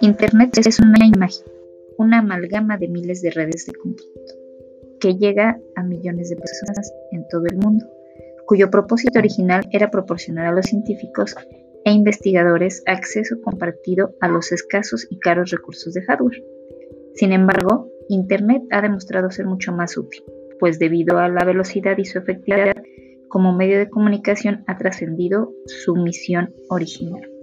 Internet es una imagen, una amalgama de miles de redes de cómputo que llega a millones de personas en todo el mundo, cuyo propósito original era proporcionar a los científicos e investigadores acceso compartido a los escasos y caros recursos de hardware. Sin embargo, Internet ha demostrado ser mucho más útil, pues debido a la velocidad y su efectividad como medio de comunicación ha trascendido su misión original.